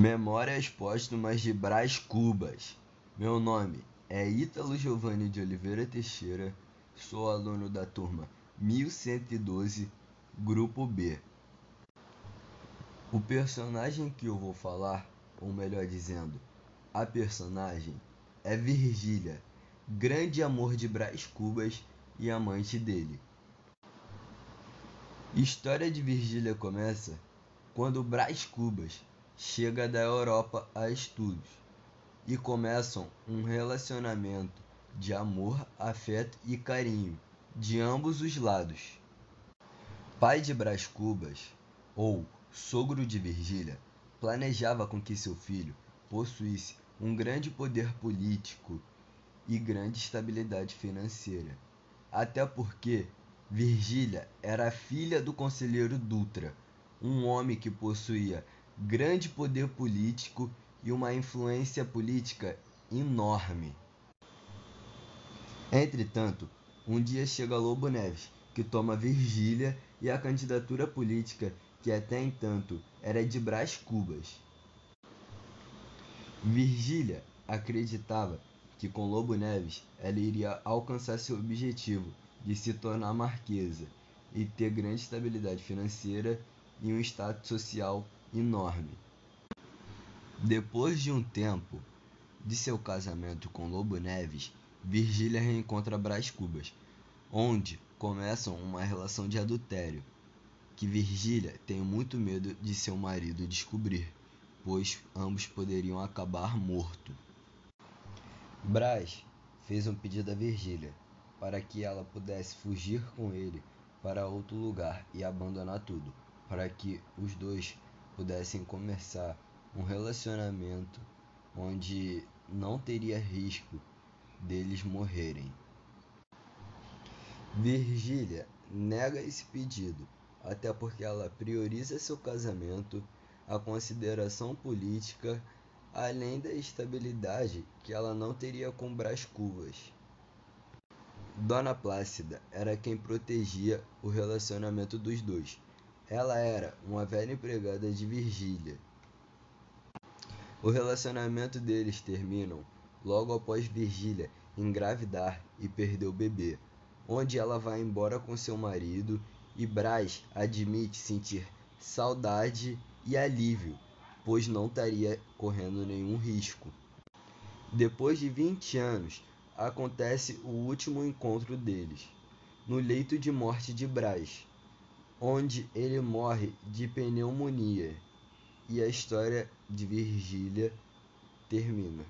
Memórias Póstumas de Brás Cubas. Meu nome é Ítalo Giovanni de Oliveira Teixeira, sou aluno da turma 1112, Grupo B. O personagem que eu vou falar, ou melhor dizendo, a personagem é Virgília, grande amor de Brás Cubas e amante dele. História de Virgília começa quando Brás Cubas chega da Europa a estudos e começam um relacionamento de amor, afeto e carinho de ambos os lados. Pai de Brás Cubas, ou sogro de Virgília, planejava com que seu filho possuísse um grande poder político e grande estabilidade financeira. Até porque Virgília era filha do conselheiro Dutra, um homem que possuía grande poder político e uma influência política enorme. Entretanto, um dia chega Lobo Neves, que toma Virgília e a candidatura política que até então era de Brás Cubas. Virgília acreditava que com Lobo Neves ela iria alcançar seu objetivo de se tornar marquesa e ter grande estabilidade financeira e um status social enorme. Depois de um tempo de seu casamento com Lobo Neves, Virgília reencontra Brás Cubas, onde começam uma relação de adultério, que Virgília tem muito medo de seu marido descobrir, pois ambos poderiam acabar morto. Brás fez um pedido a Virgília para que ela pudesse fugir com ele para outro lugar e abandonar tudo, para que os dois pudessem começar um relacionamento onde não teria risco deles morrerem. Virgília nega esse pedido, até porque ela prioriza seu casamento, a consideração política, além da estabilidade que ela não teria com Brás Cubas. Dona Plácida era quem protegia o relacionamento dos dois, ela era uma velha empregada de Virgília. O relacionamento deles termina logo após Virgília engravidar e perder o bebê, onde ela vai embora com seu marido e Brás admite sentir saudade e alívio, pois não estaria correndo nenhum risco. Depois de 20 anos, acontece o último encontro deles, no leito de morte de Brás onde ele morre de pneumonia e a história de Virgília termina.